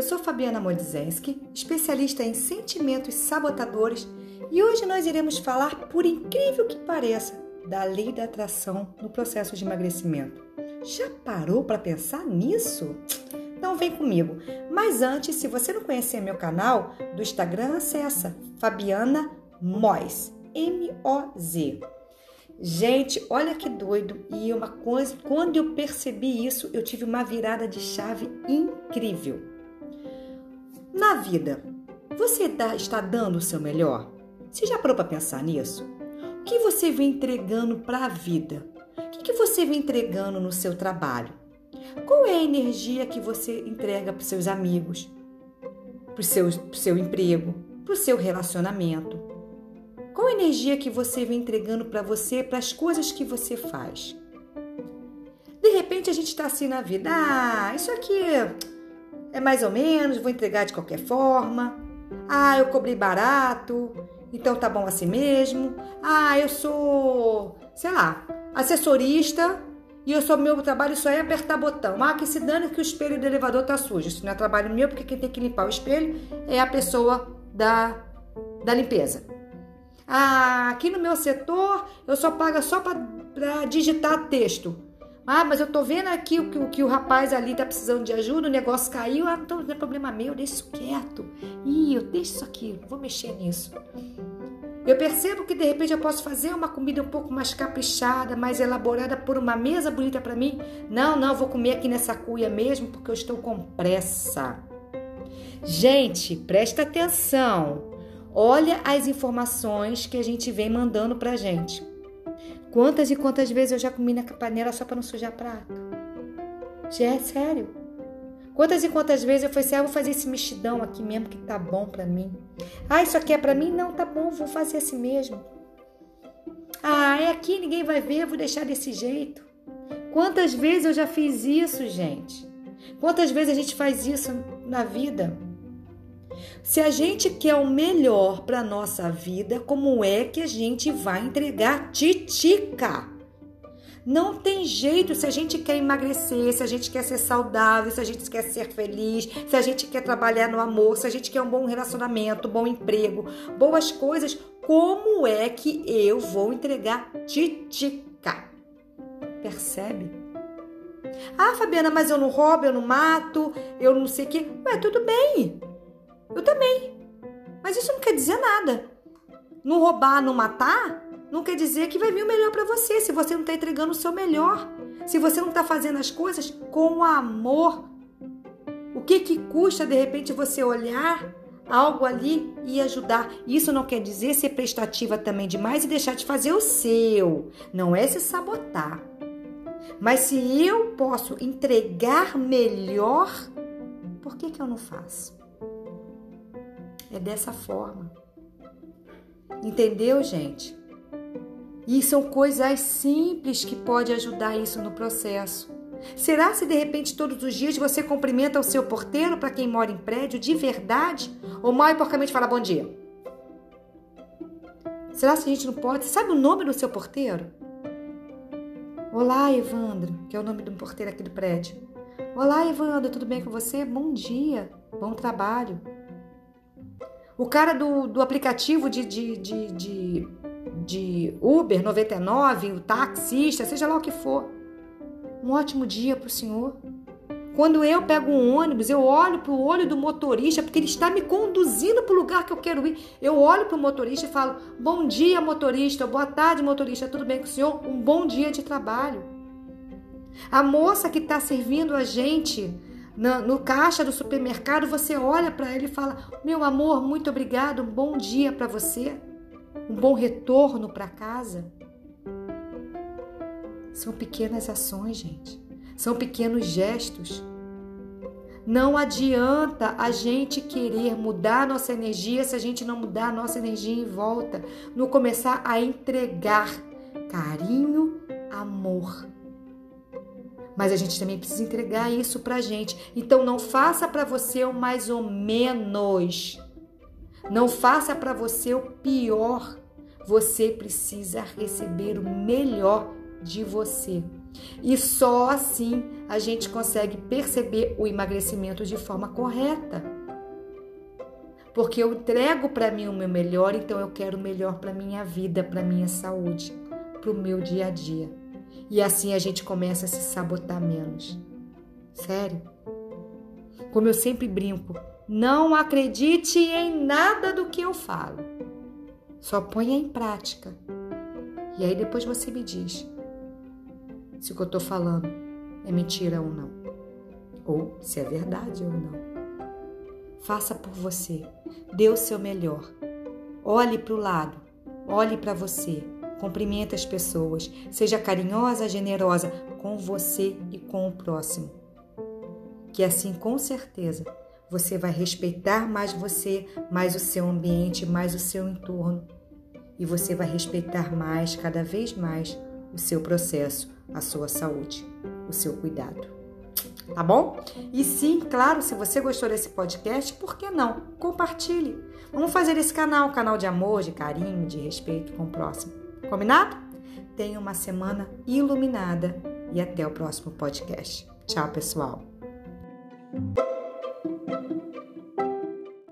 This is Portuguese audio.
Eu sou Fabiana Modzenski, especialista em sentimentos sabotadores, e hoje nós iremos falar, por incrível que pareça, da lei da atração no processo de emagrecimento. Já parou para pensar nisso? Então vem comigo. Mas antes, se você não conhecer meu canal do Instagram, acessa Fabiana Moz, M-O-Z. Gente, olha que doido. E uma coisa, quando eu percebi isso, eu tive uma virada de chave incrível. Na vida, você dá, está dando o seu melhor? Você já parou para pensar nisso? O que você vem entregando para a vida? O que, que você vem entregando no seu trabalho? Qual é a energia que você entrega para os seus amigos, para o seu, seu emprego, para o seu relacionamento? Qual a energia que você vem entregando para você, para as coisas que você faz? De repente a gente está assim na vida, ah, isso aqui é mais ou menos, vou entregar de qualquer forma. Ah, eu cobrei barato, então tá bom assim mesmo. Ah, eu sou, sei lá, assessorista e eu sou meu trabalho só é apertar botão. Ah, que se dane que o espelho do elevador tá sujo. Isso não é trabalho meu, porque quem tem que limpar o espelho é a pessoa da, da limpeza. Ah, aqui no meu setor eu só pago só para digitar texto. Ah, mas eu tô vendo aqui o que, o que o rapaz ali tá precisando de ajuda, o negócio caiu. Ah, não é problema meu, deixa isso quieto. Ih, eu deixo isso aqui, não vou mexer nisso. Eu percebo que de repente eu posso fazer uma comida um pouco mais caprichada, mais elaborada por uma mesa bonita para mim. Não, não, vou comer aqui nessa cuia mesmo porque eu estou com pressa. Gente, presta atenção. Olha as informações que a gente vem mandando pra gente. Quantas e quantas vezes eu já comi na panela só para não sujar prato? Já é sério. Quantas e quantas vezes eu falei assim, ah, vou fazer esse mexidão aqui mesmo que tá bom para mim. Ah, isso aqui é para mim? Não, tá bom, vou fazer assim mesmo. Ah, é aqui, ninguém vai ver, vou deixar desse jeito. Quantas vezes eu já fiz isso, gente? Quantas vezes a gente faz isso na vida? Se a gente quer o melhor para nossa vida, como é que a gente vai entregar titica? Não tem jeito se a gente quer emagrecer, se a gente quer ser saudável, se a gente quer ser feliz, se a gente quer trabalhar no amor, se a gente quer um bom relacionamento, bom emprego, boas coisas, como é que eu vou entregar titica? Percebe? Ah, Fabiana, mas eu não roubo, eu não mato, eu não sei o quê. Ué, tudo bem. Eu também. Mas isso não quer dizer nada. Não roubar, não matar, não quer dizer que vai vir o melhor para você, se você não está entregando o seu melhor. Se você não está fazendo as coisas com amor. O que que custa de repente você olhar algo ali e ajudar? Isso não quer dizer ser prestativa também demais e deixar de fazer o seu. Não é se sabotar. Mas se eu posso entregar melhor, por que que eu não faço? É dessa forma. Entendeu, gente? E são coisas simples que podem ajudar isso no processo. Será se de repente todos os dias você cumprimenta o seu porteiro para quem mora em prédio de verdade? Ou mal e porcamente fala bom dia? Será se a gente não pode? Sabe o nome do seu porteiro? Olá, Evandro, que é o nome do porteiro aqui do prédio. Olá, Evandro, tudo bem com você? Bom dia, bom trabalho. O cara do, do aplicativo de, de, de, de, de Uber 99, o taxista, seja lá o que for. Um ótimo dia para o senhor. Quando eu pego um ônibus, eu olho para o olho do motorista, porque ele está me conduzindo para o lugar que eu quero ir. Eu olho para o motorista e falo: Bom dia, motorista. Boa tarde, motorista. Tudo bem com o senhor? Um bom dia de trabalho. A moça que está servindo a gente no, caixa do supermercado, você olha para ele e fala: Meu amor, muito obrigado, um bom dia para você, um bom retorno para casa. São pequenas ações, gente. São pequenos gestos. Não adianta a gente querer mudar nossa energia se a gente não mudar a nossa energia em volta, não começar a entregar carinho, amor mas a gente também precisa entregar isso para a gente. Então não faça para você o mais ou menos. Não faça para você o pior. Você precisa receber o melhor de você. E só assim a gente consegue perceber o emagrecimento de forma correta. Porque eu entrego para mim o meu melhor, então eu quero o melhor para minha vida, para minha saúde, para o meu dia a dia. E assim a gente começa a se sabotar menos. Sério? Como eu sempre brinco, não acredite em nada do que eu falo. Só ponha em prática. E aí depois você me diz se o que eu estou falando é mentira ou não. Ou se é verdade ou não. Faça por você. Dê o seu melhor. Olhe para o lado. Olhe para você. Cumprimente as pessoas. Seja carinhosa, generosa com você e com o próximo. Que assim, com certeza, você vai respeitar mais você, mais o seu ambiente, mais o seu entorno. E você vai respeitar mais, cada vez mais, o seu processo, a sua saúde, o seu cuidado. Tá bom? E sim, claro, se você gostou desse podcast, por que não? Compartilhe. Vamos fazer esse canal um canal de amor, de carinho, de respeito com o próximo. Combinado? Tenha uma semana iluminada e até o próximo podcast. Tchau, pessoal.